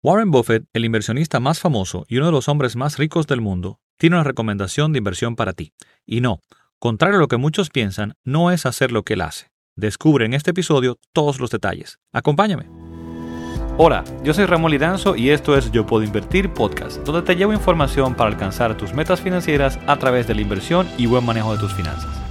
Warren Buffett, el inversionista más famoso y uno de los hombres más ricos del mundo, tiene una recomendación de inversión para ti. Y no, contrario a lo que muchos piensan, no es hacer lo que él hace. Descubre en este episodio todos los detalles. Acompáñame. Hola, yo soy Ramón Liranzo y esto es Yo Puedo Invertir Podcast, donde te llevo información para alcanzar tus metas financieras a través de la inversión y buen manejo de tus finanzas.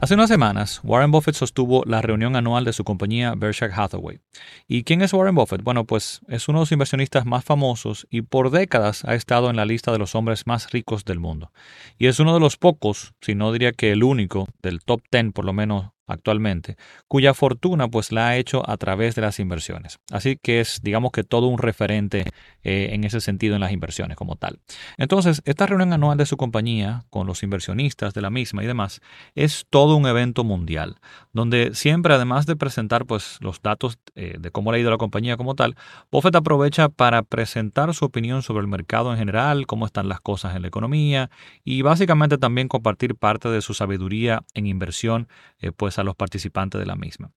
Hace unas semanas, Warren Buffett sostuvo la reunión anual de su compañía Berkshire Hathaway. ¿Y quién es Warren Buffett? Bueno, pues es uno de los inversionistas más famosos y por décadas ha estado en la lista de los hombres más ricos del mundo. Y es uno de los pocos, si no diría que el único, del top 10 por lo menos actualmente, cuya fortuna pues la ha hecho a través de las inversiones. Así que es, digamos que todo un referente eh, en ese sentido en las inversiones como tal. Entonces, esta reunión anual de su compañía con los inversionistas de la misma y demás es todo un evento mundial, donde siempre además de presentar pues los datos eh, de cómo le ha ido la compañía como tal, Buffett aprovecha para presentar su opinión sobre el mercado en general, cómo están las cosas en la economía y básicamente también compartir parte de su sabiduría en inversión eh, pues a los participantes de la misma.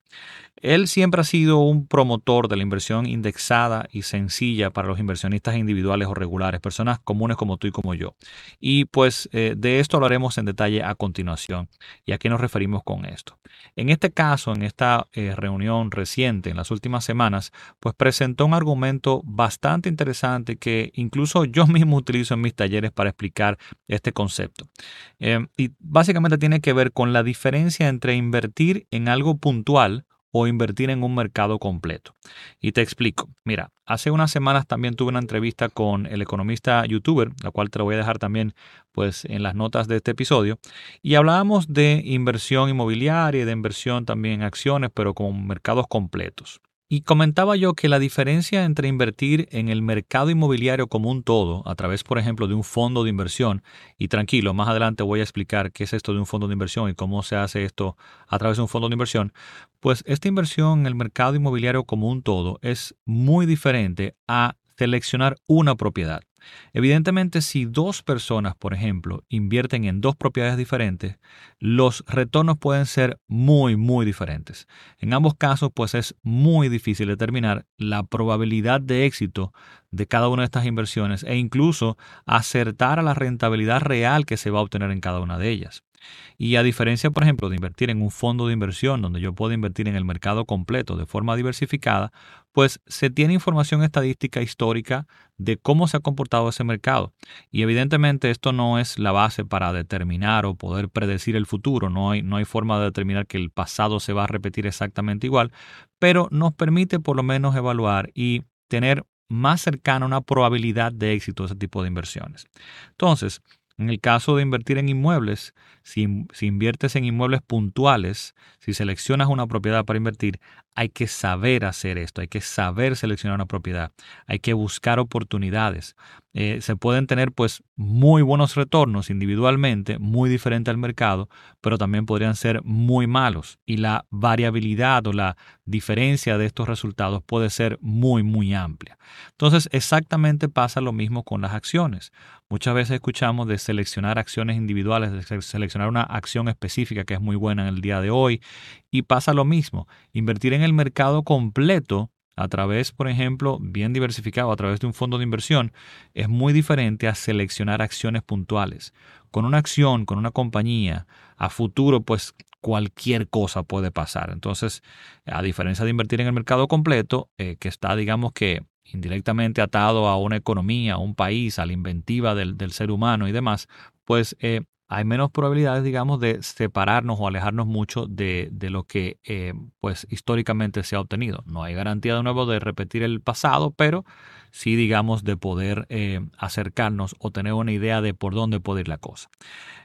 Él siempre ha sido un promotor de la inversión indexada y sencilla para los inversionistas individuales o regulares, personas comunes como tú y como yo. Y pues eh, de esto hablaremos en detalle a continuación. ¿Y a qué nos referimos con esto? En este caso, en esta eh, reunión reciente, en las últimas semanas, pues presentó un argumento bastante interesante que incluso yo mismo utilizo en mis talleres para explicar este concepto. Eh, y básicamente tiene que ver con la diferencia entre invertir en algo puntual o invertir en un mercado completo. Y te explico. Mira, hace unas semanas también tuve una entrevista con el economista youtuber, la cual te lo voy a dejar también pues en las notas de este episodio, y hablábamos de inversión inmobiliaria y de inversión también en acciones, pero con mercados completos. Y comentaba yo que la diferencia entre invertir en el mercado inmobiliario como un todo, a través, por ejemplo, de un fondo de inversión, y tranquilo, más adelante voy a explicar qué es esto de un fondo de inversión y cómo se hace esto a través de un fondo de inversión, pues esta inversión en el mercado inmobiliario como un todo es muy diferente a seleccionar una propiedad. Evidentemente, si dos personas, por ejemplo, invierten en dos propiedades diferentes, los retornos pueden ser muy, muy diferentes. En ambos casos, pues es muy difícil determinar la probabilidad de éxito de cada una de estas inversiones e incluso acertar a la rentabilidad real que se va a obtener en cada una de ellas. Y a diferencia, por ejemplo, de invertir en un fondo de inversión donde yo puedo invertir en el mercado completo de forma diversificada, pues se tiene información estadística histórica de cómo se ha comportado ese mercado. Y evidentemente esto no es la base para determinar o poder predecir el futuro, no hay, no hay forma de determinar que el pasado se va a repetir exactamente igual, pero nos permite por lo menos evaluar y tener más cercana una probabilidad de éxito ese tipo de inversiones. Entonces, en el caso de invertir en inmuebles, si, inviertes en inmuebles puntuales, si seleccionas una propiedad para invertir, hay que saber hacer esto, hay que saber seleccionar una propiedad, hay que buscar oportunidades. Eh, se pueden tener pues muy buenos retornos individualmente, muy diferente al mercado, pero también podrían ser muy malos y la variabilidad o la diferencia de estos resultados puede ser muy muy amplia. Entonces exactamente pasa lo mismo con las acciones. Muchas veces escuchamos de seleccionar acciones individuales, de seleccionar una acción específica que es muy buena en el día de hoy y pasa lo mismo. Invertir en el mercado completo a través, por ejemplo, bien diversificado, a través de un fondo de inversión, es muy diferente a seleccionar acciones puntuales. Con una acción, con una compañía, a futuro, pues cualquier cosa puede pasar. Entonces, a diferencia de invertir en el mercado completo, eh, que está, digamos que, indirectamente atado a una economía, a un país, a la inventiva del, ser humano y demás, pues eh, hay menos probabilidades, digamos, de separarnos o alejarnos mucho de, lo que eh, pues históricamente se ha obtenido. No hay garantía de nuevo de repetir el pasado, pero sí, digamos, de poder eh, acercarnos o tener una idea de por dónde puede ir la cosa.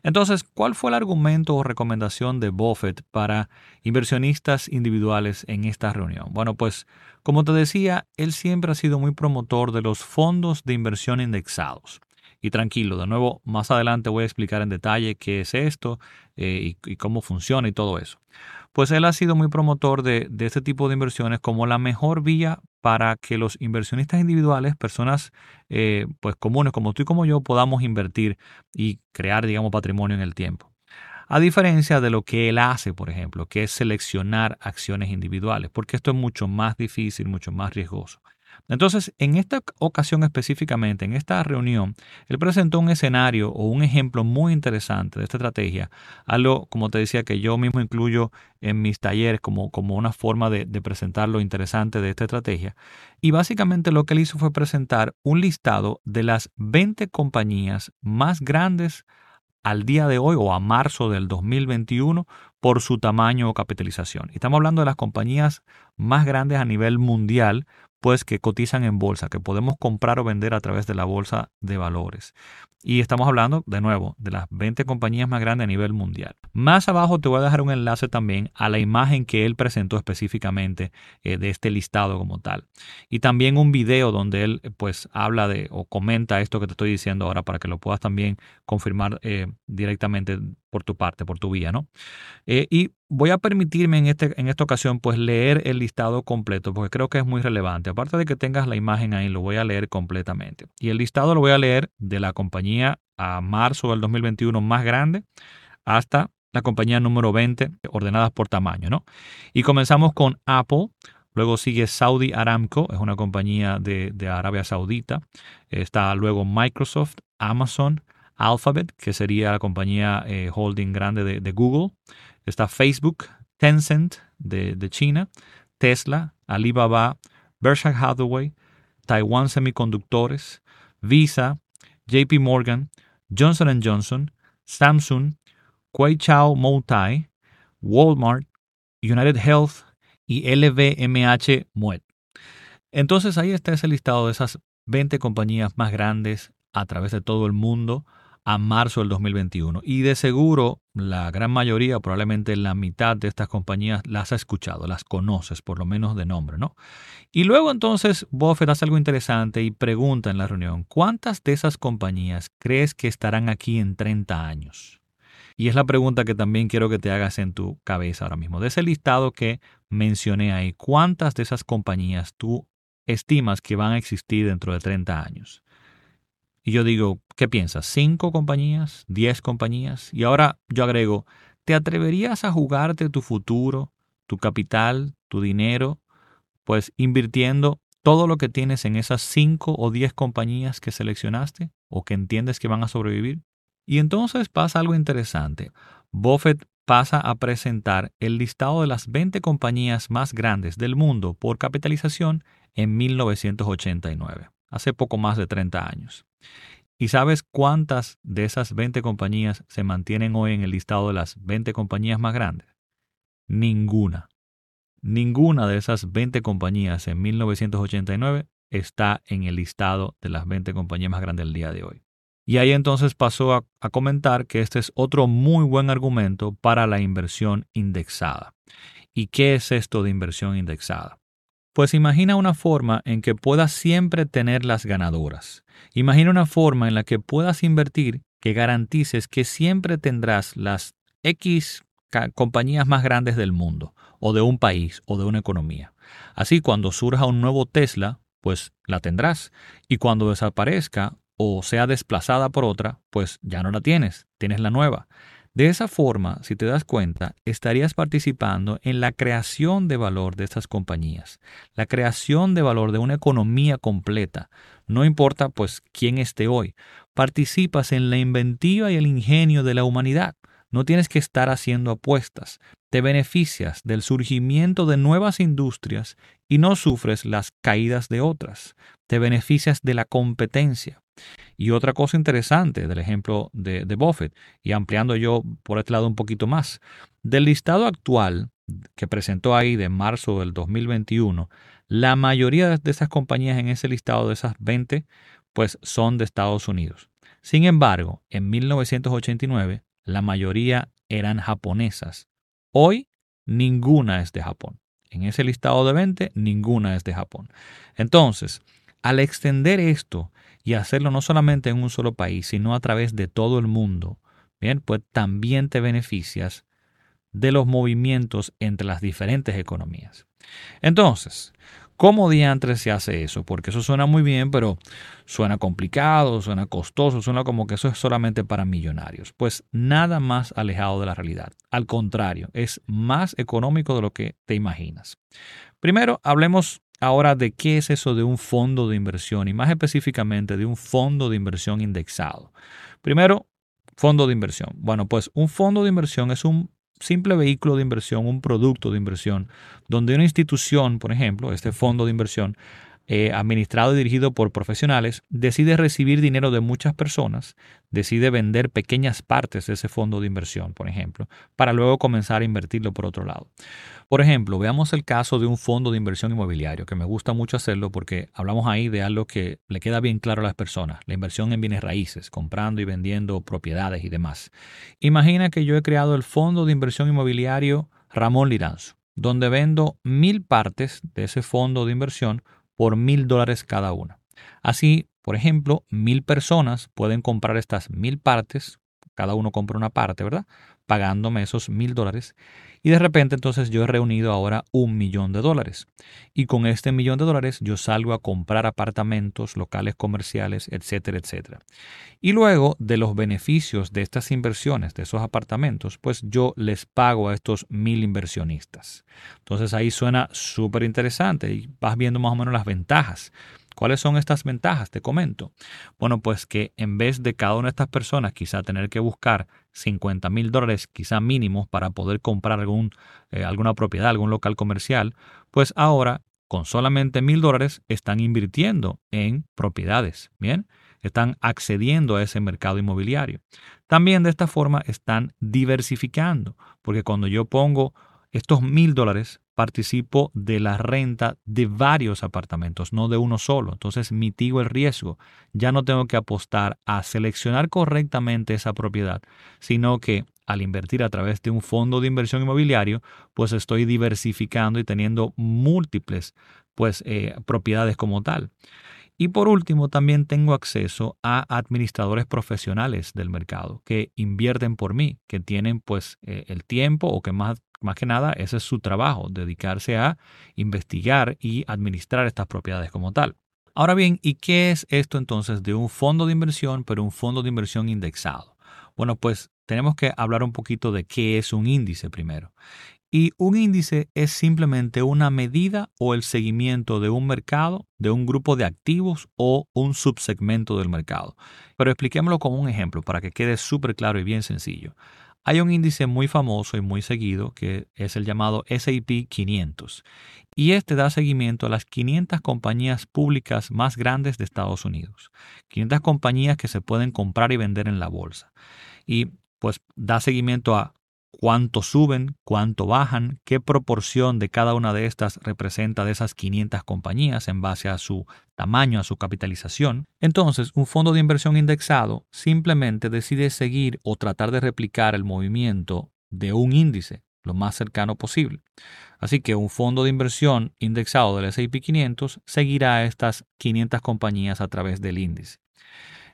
Entonces, ¿cuál fue el argumento o recomendación de Buffett para inversionistas individuales en esta reunión? Bueno, pues como te decía, él siempre ha sido muy promotor de los fondos de inversión indexados y tranquilo. De nuevo, más adelante voy a explicar en detalle qué es esto eh, y, cómo funciona y todo eso. Pues él ha sido muy promotor de, este tipo de inversiones como la mejor vía para que los inversionistas individuales, personas eh, pues comunes como tú y como yo, podamos invertir y crear, digamos, patrimonio en el tiempo. A diferencia de lo que él hace, por ejemplo, que es seleccionar acciones individuales, porque esto es mucho más difícil, mucho más riesgoso. Entonces, en esta ocasión específicamente, en esta reunión, él presentó un escenario o un ejemplo muy interesante de esta estrategia, algo, como te decía, que yo mismo incluyo en mis talleres como, como una forma de, de presentar lo interesante de esta estrategia. Y básicamente lo que él hizo fue presentar un listado de las 20 compañías más grandes al día de hoy o a marzo del 2021 por su tamaño o capitalización. Estamos hablando de las compañías más grandes a nivel mundial pues que cotizan en bolsa, que podemos comprar o vender a través de la bolsa de valores. Y estamos hablando, de nuevo, de las 20 compañías más grandes a nivel mundial. Más abajo te voy a dejar un enlace también a la imagen que él presentó específicamente eh, de este listado como tal. Y también un video donde él pues habla de o comenta esto que te estoy diciendo ahora para que lo puedas también confirmar eh, directamente por tu parte, por tu vía, ¿no? Eh, y voy a permitirme en, este, en esta ocasión pues leer el listado completo porque creo que es muy relevante. Aparte de que tengas la imagen ahí, lo voy a leer completamente. Y el listado lo voy a leer de la compañía a marzo del 2021 más grande hasta la compañía número 20 ordenadas por tamaño, ¿no? Y comenzamos con Apple. Luego sigue Saudi Aramco, es una compañía de, de Arabia Saudita. Está luego Microsoft, Amazon, Alphabet, que sería la compañía eh, holding grande de, Google. Está Facebook, Tencent de, China, Tesla, Alibaba, Berkshire Hathaway, Taiwan Semiconductores, Visa, JP Morgan, Johnson Johnson, Samsung, Chao Moutai, Walmart, United Health y LVMH Moet. Entonces ahí está ese listado de esas 20 compañías más grandes a través de todo el mundo a marzo del 2021. Y de seguro la gran mayoría, probablemente la mitad de estas compañías las ha escuchado, las conoces por lo menos de nombre, ¿no? Y luego entonces Buffett hace algo interesante y pregunta en la reunión, ¿cuántas de esas compañías crees que estarán aquí en 30 años? Y es la pregunta que también quiero que te hagas en tu cabeza ahora mismo. De ese listado que mencioné ahí, ¿cuántas de esas compañías tú estimas que van a existir dentro de 30 años? Y yo digo, ¿qué piensas? ¿Cinco compañías? ¿Diez compañías? Y ahora yo agrego, ¿te atreverías a jugarte tu futuro, tu capital, tu dinero, pues invirtiendo todo lo que tienes en esas cinco o diez compañías que seleccionaste o que entiendes que van a sobrevivir? Y entonces pasa algo interesante. Buffett pasa a presentar el listado de las 20 compañías más grandes del mundo por capitalización en 1989, hace poco más de 30 años. ¿Y sabes cuántas de esas 20 compañías se mantienen hoy en el listado de las 20 compañías más grandes? Ninguna. Ninguna de esas 20 compañías en 1989 está en el listado de las 20 compañías más grandes del día de hoy. Y ahí entonces pasó a, a, comentar que este es otro muy buen argumento para la inversión indexada. ¿Y qué es esto de inversión indexada? Pues imagina una forma en que puedas siempre tener las ganadoras. Imagina una forma en la que puedas invertir que garantices que siempre tendrás las X compañías más grandes del mundo, o de un país, o de una economía. Así cuando surja un nuevo Tesla, pues la tendrás. Y cuando desaparezca o sea desplazada por otra, pues ya no la tienes, tienes la nueva. De esa forma, si te das cuenta, estarías participando en la creación de valor de estas compañías, la creación de valor de una economía completa. No importa pues quién esté hoy, participas en la inventiva y el ingenio de la humanidad. No tienes que estar haciendo apuestas. Te beneficias del surgimiento de nuevas industrias y no sufres las caídas de otras. Te beneficias de la competencia. Y otra cosa interesante del ejemplo de, Buffett, y ampliando yo por este lado un poquito más, del listado actual que presentó ahí de marzo del 2021, la mayoría de esas compañías en ese listado de esas 20, pues son de Estados Unidos. Sin embargo, en 1989, la mayoría eran japonesas. Hoy, ninguna es de Japón. En ese listado de 20, ninguna es de Japón. Entonces, al extender esto y hacerlo no solamente en un solo país, sino a través de todo el mundo, bien, pues también te beneficias de los movimientos entre las diferentes economías. Entonces, ¿cómo diantres se hace eso? Porque eso suena muy bien, pero suena complicado, suena costoso, suena como que eso es solamente para millonarios. Pues nada más alejado de la realidad. Al contrario, es más económico de lo que te imaginas. Primero, hablemos ahora de qué es eso de un fondo de inversión y más específicamente de un fondo de inversión indexado. Primero, fondo de inversión. Bueno, pues un fondo de inversión es un simple vehículo de inversión, un producto de inversión, donde una institución, por ejemplo, este fondo de inversión, eh, administrado y dirigido por profesionales, decide recibir dinero de muchas personas, decide vender pequeñas partes de ese fondo de inversión, por ejemplo, para luego comenzar a invertirlo por otro lado. Por ejemplo, veamos el caso de un fondo de inversión inmobiliario, que me gusta mucho hacerlo porque hablamos ahí de algo que le queda bien claro a las personas, la inversión en bienes raíces, comprando y vendiendo propiedades y demás. Imagina que yo he creado el fondo de inversión inmobiliario Ramón Liranzo, donde vendo mil partes de ese fondo de inversión por mil dólares cada una. Así, por ejemplo, mil personas pueden comprar estas mil partes, cada uno compra una parte, ¿verdad? Pagándome esos mil dólares. Y de repente entonces yo he reunido ahora un millón de dólares. Y con este millón de dólares yo salgo a comprar apartamentos, locales comerciales, etcétera, etcétera. Y luego de los beneficios de estas inversiones, de esos apartamentos, pues yo les pago a estos mil inversionistas. Entonces ahí suena súper interesante y vas viendo más o menos las ventajas. ¿Cuáles son estas ventajas? Te comento. Bueno, pues que en vez de cada una de estas personas quizá tener que buscar 50 mil dólares, quizá mínimos, para poder comprar algún, eh, alguna propiedad, algún local comercial, pues ahora con solamente mil dólares están invirtiendo en propiedades. Bien, están accediendo a ese mercado inmobiliario. También de esta forma están diversificando, porque cuando yo pongo estos mil dólares participo de la renta de varios apartamentos, no de uno solo. Entonces mitigo el riesgo. Ya no tengo que apostar a seleccionar correctamente esa propiedad, sino que al invertir a través de un fondo de inversión inmobiliario, pues estoy diversificando y teniendo múltiples pues, eh, propiedades como tal. Y por último, también tengo acceso a administradores profesionales del mercado que invierten por mí, que tienen pues eh, el tiempo o que más más que nada, ese es su trabajo, dedicarse a investigar y administrar estas propiedades como tal. Ahora bien, ¿y qué es esto entonces de un fondo de inversión, pero un fondo de inversión indexado? Bueno, pues tenemos que hablar un poquito de qué es un índice primero. Y un índice es simplemente una medida o el seguimiento de un mercado, de un grupo de activos o un subsegmento del mercado. Pero expliquémoslo con un ejemplo para que quede súper claro y bien sencillo. Hay un índice muy famoso y muy seguido que es el llamado SAP 500 y este da seguimiento a las 500 compañías públicas más grandes de Estados Unidos. 500 compañías que se pueden comprar y vender en la bolsa. Y pues da seguimiento a cuánto suben, cuánto bajan, qué proporción de cada una de estas representa de esas 500 compañías en base a su tamaño, a su capitalización. Entonces, un fondo de inversión indexado simplemente decide seguir o tratar de replicar el movimiento de un índice lo más cercano posible. Así que un fondo de inversión indexado del S&P 500 seguirá a estas 500 compañías a través del índice.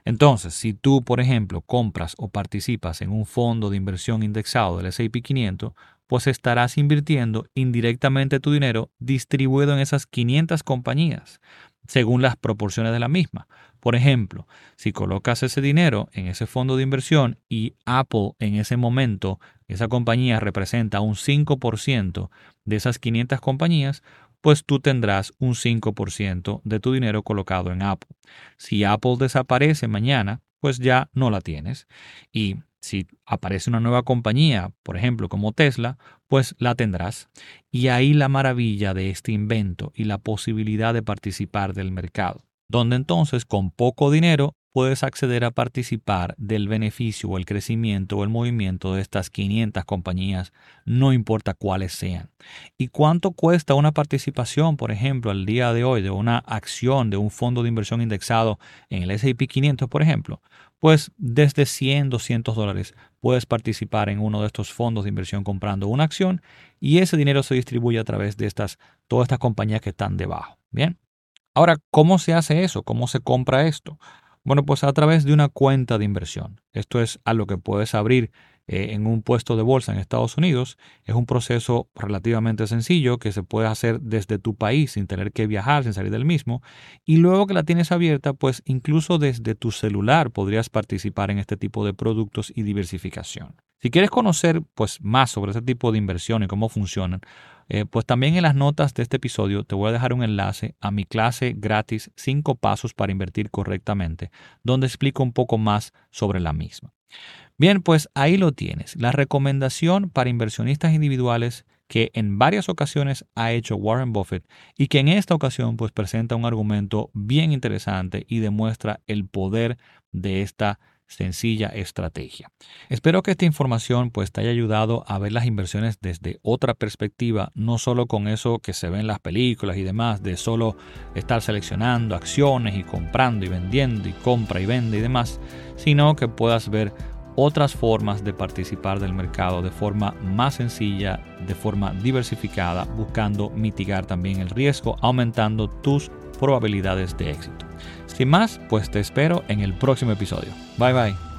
Entonces, si tú, por ejemplo, compras o participas en un fondo de inversión indexado del S&P 500, pues estarás invirtiendo indirectamente tu dinero distribuido en esas 500 compañías, según las proporciones de la misma. Por ejemplo, si colocas ese dinero en ese fondo de inversión y Apple en ese momento, esa compañía representa un 5% de esas 500 compañías, pues tú tendrás un 5% de tu dinero colocado en Apple. Si Apple desaparece mañana, pues ya no la tienes. Y si aparece una nueva compañía, por ejemplo como Tesla, pues la tendrás. Y ahí la maravilla de este invento y la posibilidad de participar del mercado, donde entonces con poco dinero puedes acceder a participar del beneficio o el crecimiento o el movimiento de estas 500 compañías, no importa cuáles sean. ¿Y cuánto cuesta una participación, por ejemplo, al día de hoy de una acción de un fondo de inversión indexado en el S&P 500, por ejemplo? Pues desde 100, 200 dólares puedes participar en uno de estos fondos de inversión comprando una acción y ese dinero se distribuye a través de estas, todas estas compañías que están debajo. Bien. Ahora, ¿cómo se hace eso? ¿Cómo se compra esto? Bueno, pues a través de una cuenta de inversión. Esto es a lo que puedes abrir eh, en un puesto de bolsa en Estados Unidos. Es un proceso relativamente sencillo que se puede hacer desde tu país sin tener que viajar, sin salir del mismo. Y luego que la tienes abierta, pues incluso desde tu celular podrías participar en este tipo de productos y diversificación. Si quieres conocer pues, más sobre ese tipo de inversión y cómo funcionan, eh, pues también en las notas de este episodio te voy a dejar un enlace a mi clase gratis 5 pasos para invertir correctamente, donde explico un poco más sobre la misma. Bien, pues ahí lo tienes, la recomendación para inversionistas individuales que en varias ocasiones ha hecho Warren Buffett y que en esta ocasión pues presenta un argumento bien interesante y demuestra el poder de esta sencilla estrategia. Espero que esta información pues te haya ayudado a ver las inversiones desde otra perspectiva, no solo con eso que se ve en las películas y demás, de solo estar seleccionando acciones y comprando y vendiendo y compra y vende y demás, sino que puedas ver otras formas de participar del mercado de forma más sencilla, de forma diversificada, buscando mitigar también el riesgo, aumentando tus probabilidades de éxito. Sin más, pues te espero en el próximo episodio. Bye bye.